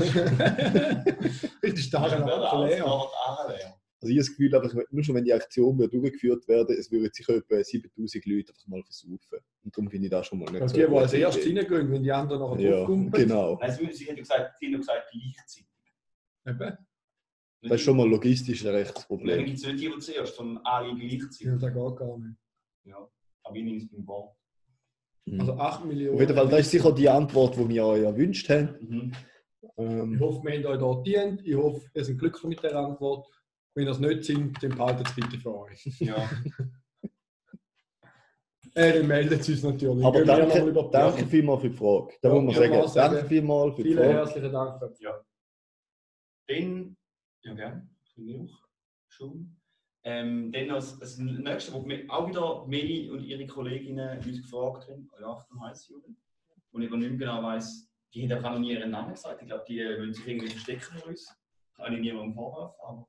Richtig stark Dann wäre der an leer. Also ich habe das Gefühl, einfach, nur schon wenn die Aktion wird durchgeführt werden, es würden sicher etwa 7000 Leute einfach mal versuchen. Und darum finde ich das schon mal nicht Und so die, die als erstes Idee. reingehen, wenn die anderen nachher Ja, draufkommen. genau. Nein, sie, sie hat ja gesagt, sie ja gesagt, gleichzeitig. Eben. Das ist schon mal logistisch ein rechtes Dann Problem. gibt es nicht die, die zuerst, sondern alle gleichzeitig. Ja, das geht gar nicht. Ja. Aber ich nehme es beim Wort. Mhm. Also 8 Millionen. Auf jeden Fall, das ist sicher die Antwort, die wir euch erwünscht haben. Mhm. Ich Ähm, hoffe, wir haben euch da dient. Ich hoffe, ihr seid glücklich mit der Antwort. Wenn ihr es nicht sind, dann behaltet es bitte für euch. Ja. Äh, dann meldet es uns natürlich. aber Gehen danke, nochmal über die danke vielmals für die Frage. Da Ja, muss man ja, sagen, danke vielmals für die Vielen Frage. herzlichen Dank. Dann, ja gerne, finde ich auch schon. Ähm, dann als, als nächstes, wo wir auch wieder Meli und ihre Kolleginnen uns gefragt haben, oh ja, Achtung, heiß Jugend. Und ich aber nicht mehr genau weiss, die haben einfach noch nie ihren Namen gesagt. Ich glaube, die wollen sich irgendwie verstecken bei uns. Kann ich niemandem vorwerfen, aber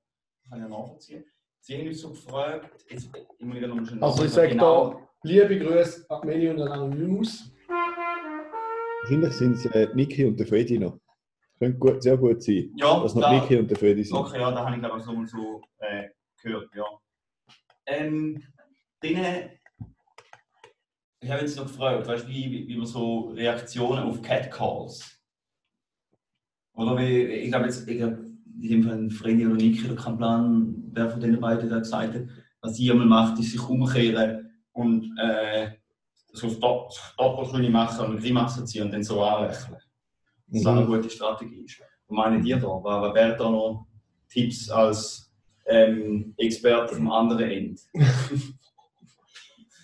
kann ich ja nachvollziehen. Sie haben uns so gefragt, jetzt, ich muss noch mal Also ich sage da, liebe Grüße an Meli und an Anonymous. Wahrscheinlich sind es äh, Niki und der Freddy noch. Könnte gut, sehr gut sein, Ja, dass noch da- Niki und der Freddy sind. Okay, ja, da habe ich glaube ich nochmal so äh, gehört, ja. Ähm, denen, ich habe jetzt noch gefragt, weißt du, wie, wie, man so Reaktionen auf Catcalls. Oder wie, ich glaube jetzt, ich glaube, in dem Fall Freddy oder Niki oder kein Plan, wer von den beiden da gesagt hat, was sie einmal macht, ist sich umkehren und äh, so Stop- Stopperschöne machen und eine Grimasse ziehen und dann so anlächeln. Das ist auch eine gute Strategie. ist. Und meine ihr da? Was was wären da noch Tipps als ähm, Experte vom anderen Ende?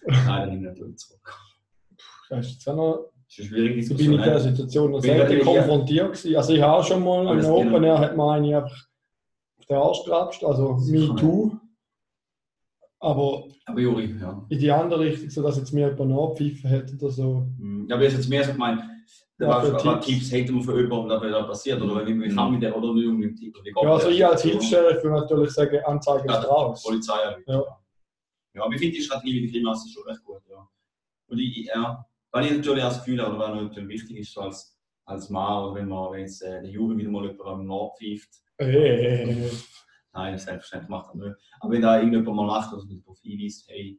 Nein, dann nehme ich natürlich zurück. Das ist jetzt auch noch, Das ist eine schwierige ich bin mit der ne? Situation hier. konfrontiert gewesen. Also ich habe auch schon mal das bin Open ich- Air hat man einen einfach auf den Arsch geklatscht, also me too. Aber Aber Juri, ja. in die andere Richtung, so dass jetzt mir jemand nachpfeifen hat oder so. Hm, Ja, aber ich habe jetzt mehr so gemeint, Ja, was Tipps. Tipps hätte man für jemanden, was da passiert? Oder wie, wie kann man der oder nicht um den Tipp? Ja, also der? ich als Hilfssheriff würde natürlich sagen, Anzeige Ja, ist raus. Polizei. Ja. ja, aber ich finde die Strategie mit der Grimasse schon recht gut. Ja. Und ich, ja, weil ich natürlich auch das Gefühl habe, oder was natürlich wichtig ist, als, als Mann, oder wenn man jetzt äh, der Juri wieder mal jemand am nachpfeift, Hey. nein, selbstverständlich macht er nicht. Aber wenn da irgendjemand mal macht, also darauf hinweist, hey,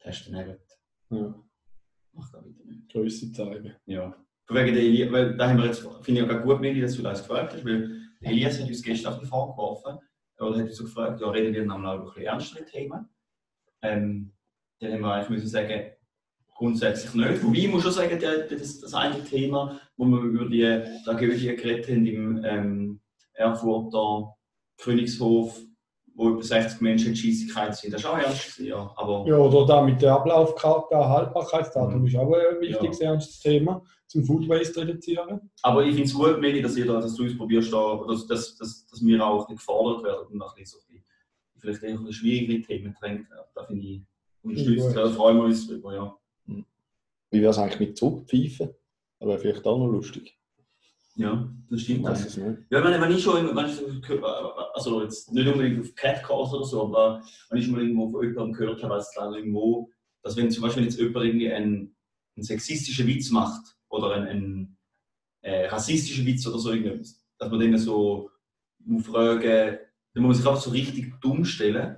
test den nicht, Ja, macht er wieder nicht. Größe zeigen. Ja. Von wegen der Elias, weil da haben wir jetzt, finde ich auch gut, Meli, dass du das gefragt hast, weil Elias hat uns gestern auf die Frage geworfen, oder hat uns so gefragt, ja, reden wir auch über ein bisschen ernstere Themen. Ähm, dann haben wir eigentlich müssen sagen, grundsätzlich nicht. Wobei ich muss schon sagen, der, das, das eine Thema, wo wir über die Tragödie geredet haben im ähm, Erfurter Königshof, wo über 60 Menschen in Scheissigkeit sind, das ist auch ernst gewesen, ja. Aber Ja, oder da mit der Ablaufkarte, Haltbarkeitsdatum Mhm. ist auch ein wichtiges, ernstes Thema zum Food Waste reduzieren. Aber ich finde es gut, Meli, dass, ihr da, dass du uns probierst, da, dass, dass, dass, dass wir auch nicht gefordert werden und nach so bisschen, vielleicht eher schwierigere Themen drängt werden. Da finde ich, unterstützt, Ja, da freuen wir uns drüber, ja. Wie wäre es eigentlich mit Zugpfeifen? Das wäre vielleicht auch noch lustig. Ja, das stimmt. weiß es nicht. Ja, ich meine, wenn ich schon, wenn ich, so- also jetzt nicht unbedingt auf Catcalls oder so, aber wenn ich schon mal irgendwo von jemandem gehört habe, dass dann irgendwo, dass wenn zum Beispiel jetzt jemand irgendwie einen, einen sexistischen Witz macht oder einen, einen äh, rassistischen Witz oder so irgendwas, dass man denen so muss fragen, dann muss man sich einfach so richtig dumm stellen.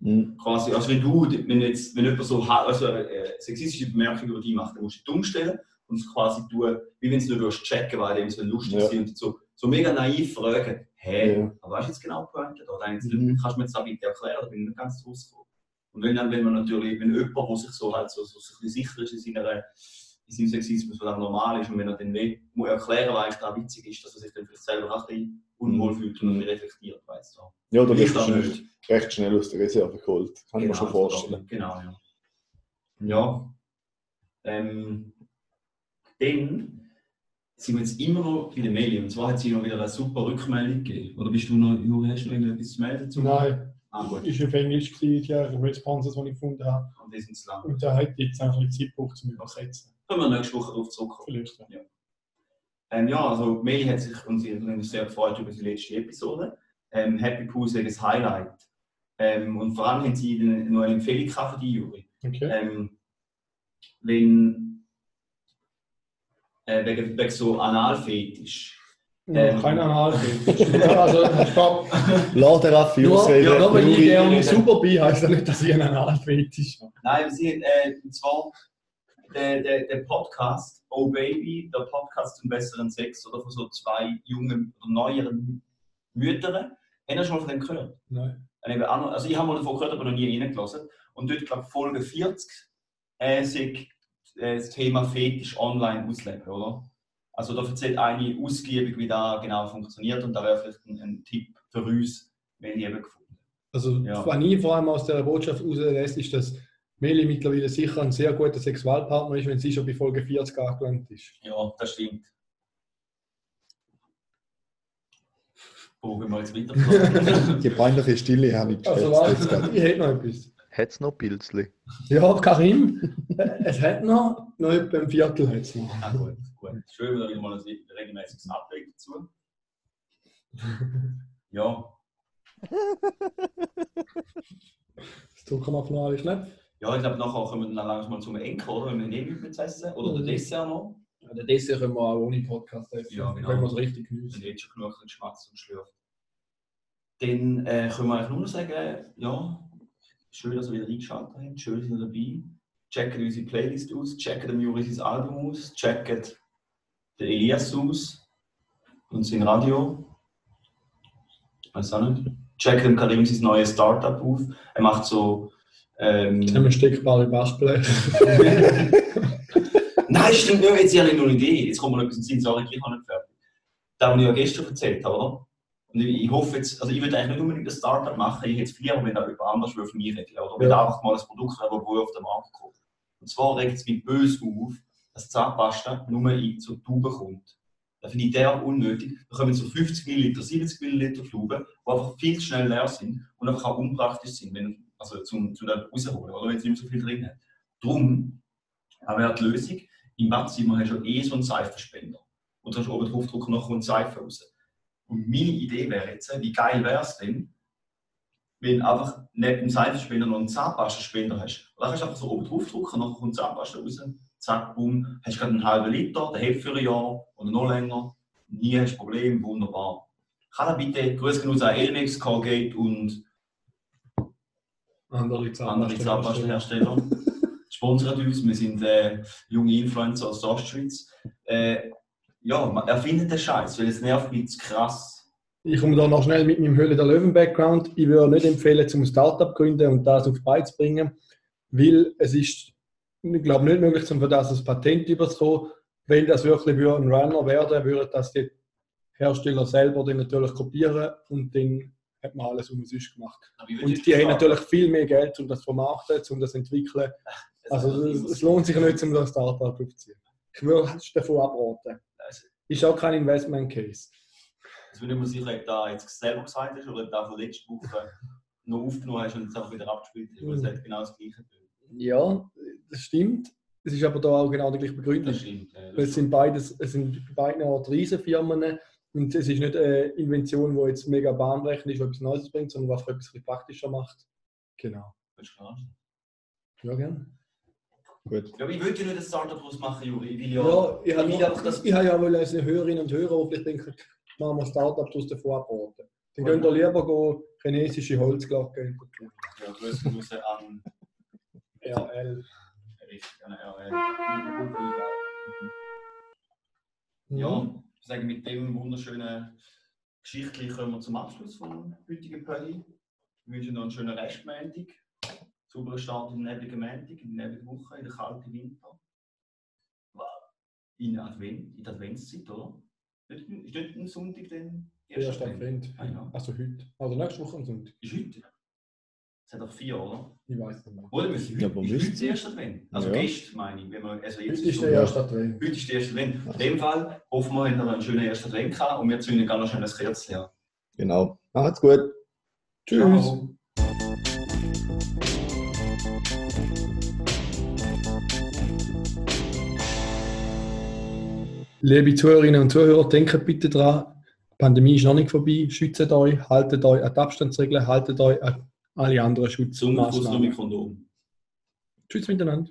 Mhm. Quasi, also wenn du, wenn jetzt, wenn jemand so also, äh, sexistische Bemerkungen über dich macht, dann musst du dich dumm stellen und es quasi tun, wie wenn du es würdest checken, weil dem so lustig Ja. sind und so, so mega naiv fragen, hey, Ja. aber weißt du jetzt genau die Pointe? Oder Mhm. kannst du mir jetzt da bitte erklären, da bin ich nicht ganz rausgekommen. Und wenn dann, wenn man natürlich, wenn jemand, der sich so halt so, so, so ein bisschen sicher ist in, seiner, in seinem Sexismus, was auch normal ist, und wenn er dann nicht muss erklären, was eigentlich da witzig ist, dass er sich dann vielleicht selber auch ein bisschen unwohl fühlt und reflektiert, weißt du. Ja, da wirst du auch recht, schnell aus der Reserve geholt. Kann ich mir schon vorstellen. Genau, ja. Ja. Ähm, dann, sind wir jetzt immer noch bei der Meli. Und zwar hat sie noch wieder eine super Rückmeldung gegeben. Oder bist du noch, Juri, hast du noch irgendetwas zu melden? Nein, Ah, gut. ist auf Englisch gewesen, die Responses, die ich gefunden habe. Und die sind zu lang. Und da hat jetzt einfach ein Zeit gebraucht zum Übersetzen. Können wir nächste Woche darauf zurückkommen. Vielleicht. ja. Ähm, ja, also Meli hat sich und sie hat uns sehr gefreut über die letzte Episode. Ähm, Happy Pools wegen das Highlight. Ähm, und vor allem haben sie noch eine Empfehlung für die Juri. Okay. Ähm, wenn äh, wegen, wegen so Analfetisch. Ja, ähm, kein Analfetisch. also, stopp. Lass den Raffi Nur, ausreden. ja, nur weil ich gerne super bin, heisst das nicht, dass ich einen Analfetisch habe. Nein, sie hat, äh, und zwar der, der, der Podcast, Oh Baby, der Podcast zum besseren Sex, oder von so zwei jungen oder neueren Müttern. Habt ihr schon mal von dem gehört? Nein. Also ich habe mal davon gehört, aber noch nie reingelassen. Und dort, glaube ich, Folge 40 äh, sich äh, das Thema Fetisch online ausleben, oder? Also da erzählt eine ausgiebig, wie das genau funktioniert und da wäre vielleicht ein, ein Tipp für uns, wenn ich eben gefunden Also, Ja. was ich vor allem aus der Botschaft herauslese, ist, dass Meli mittlerweile sicher ein sehr guter Sexualpartner ist, wenn sie schon bei Folge 40 angelangt ist. Ja, das stimmt. Bogen wir jetzt weiter. Die peinliche Stille habe ich Also, geschätzt. jetzt warte, ich hätte noch etwas. Hat es noch Pilzli? Ja, Karim, es hat noch, noch etwa ein Viertel hat es noch. ah, gut, gut. Schön, wieder wieder mal ein regelmäßiges Update dazu. Ja, Das drücken wir auf noch alles, ne? ja ich glaube, nachher kommen wir dann langsam mal zum Enkel, oder? Wenn wir essen. Oder der Mhm. Dessert noch. Ja, den Dessert können wir auch ohne Podcast essen, Ja, genau. wenn wir es richtig Wir genießen. sind jetzt schon genug schmatzt und schlürft. Dann äh, können wir eigentlich nur noch sagen, ja, schön, dass ihr wieder eingeschaltet habt, schön, dass ihr dabei Checkt unsere Playlist aus, checkt dem Juri sein Album aus, checkt den Elias aus und sein Radio. Weiß auch nicht. Checkt dem Karim sein neues Startup auf. Er macht so. Ähm, Jetzt haben wir steckbare Bachblech. Nein, stimmt nicht, jetzt habe ich noch eine Idee. Jetzt kommt mir noch etwas in den Sinn, sorry, ich habe nicht fertig. Das, was ich ja gestern erzählt habe, oder? Und ich, hoffe jetzt, also ich würde eigentlich nicht unbedingt ein Startup machen, ich hätte es viel, aber wenn da jemand anders von mir reden, oder? Wenn Ja. da einfach mal ein Produkt hat, das auf den Markt kommt. Und zwar regt es mich böse auf, dass Zahnpasta nur in so Tuben kommt. Das finde ich der unnötig. Da kommen so 50 Milliliter, 70 Milliliter Tuben, die einfach viel zu schnell leer sind und einfach auch unpraktisch sind, wenn, also zum, zum da rausholen, oder? Wenn es nicht mehr so viel drin hat. Darum aber wäre die Lösung, im Badzimmer hast du eh so einen Seifenspender. Und du kannst oben drauf drücken, noch kommt Seife raus. Und meine Idee wäre jetzt, wie geil wäre es denn, wenn du einfach neben dem Seifenspender noch einen Zahnpastenspender hast. Und dann kannst du einfach so oben drauf drücken, noch kommt Zahnpasta raus, zack, boom, hast gerade einen halben Liter, der hält für ein Jahr oder noch länger. Nie hast du Problem, wunderbar. Kann er bitte, grüß genug an Elmex, Colgate und Andere. Zahnpastenhersteller. Sponsert uns, wir sind äh, junge Influencer aus der Ostschweiz. Äh, ja, man erfindet den Scheiß, weil es nervt mich zu krass. Ich komme da noch schnell mit meinem Höhle der Löwen-Background. Ich würde nicht empfehlen, zum Startup zu gründen und das auf die Beine zu bringen, weil es ist, ich glaube, nicht möglich, zum für das ein Patent überzukommen. Wenn das wirklich ein Runner werden, würde das die Hersteller selber dann natürlich kopieren und dann hat man alles umsonst gemacht. Und die haben natürlich viel mehr Geld, um das zu vermarkten, um das zu entwickeln. Also es, es lohnt sich nicht, um das Startup aufzuziehen. Ich würde davon abraten. es- Ist auch kein Investment Case. Es bin nicht mehr sicher, ob da jetzt selber gesagt hast oder ob da von letzter Woche noch aufgenommen hast und jetzt einfach wieder abgespielt hast, weil es Mhm. hat genau das gleiche. Ja, das stimmt. Es ist aber da auch genau die gleiche Begründung. Das stimmt. äh, Es sind beides, es sind beide Art Riesenfirmen und es ist nicht eine Invention, die jetzt mega bahnbrechend ist, die etwas Neues bringt, sondern was etwas ein bisschen praktischer macht. Genau. Das ist klar. Ja, gerne. Gut. Ja, ich würde ja nicht ein Startup machen, Juri. Ich will ja, Ja, ich habe einfach das. ich ja wohl als Hörerinnen und Hörer, die vielleicht denken, machen wir ein Startup aus davon abraten. Dann könnt ihr lieber go chinesische Holzglocken tun. Ja, grüße Grüße an RL. Richtig, an RL. Ja, ich sage, mit dem wunderschönen Geschichtchen kommen wir zum Abschluss vom heutigen Pödi. Ich wünsche noch einen schönen Restmontag. Sauberen Start in den nebligen Montag, in der nebligen Woche, in den kalten Winter. In, Advent, in der Adventszeit, oder? Nicht- Ist nicht ein Sonntag denn? Der erste Advent. Ah, ja. Also heute. Also nächste Woche am Sonntag. Ist heute? Es hat doch vier, oder? Ich weiß nicht mehr. Oder müssen wir Ja, heute, aber ist müssen heute der erste Advent? Also Ja. gestern meine ich. Wenn wir, also jetzt Heute ist der erste Advent. Heute ist der erste Advent. In dem Fall hoffen wir, habt ihr einen schönen ersten Advent gehabt und wir zünden ganz noch ein Kerzchen. Genau. Macht's gut. Tschüss. Ciao. Liebe Zuhörerinnen und Zuhörer, denkt bitte dran, die Pandemie ist noch nicht vorbei. Schützt euch, haltet euch an die Abstandsregeln, haltet euch an alle anderen Schutzmaßnahmen. mit Kondom. Tschüss miteinander.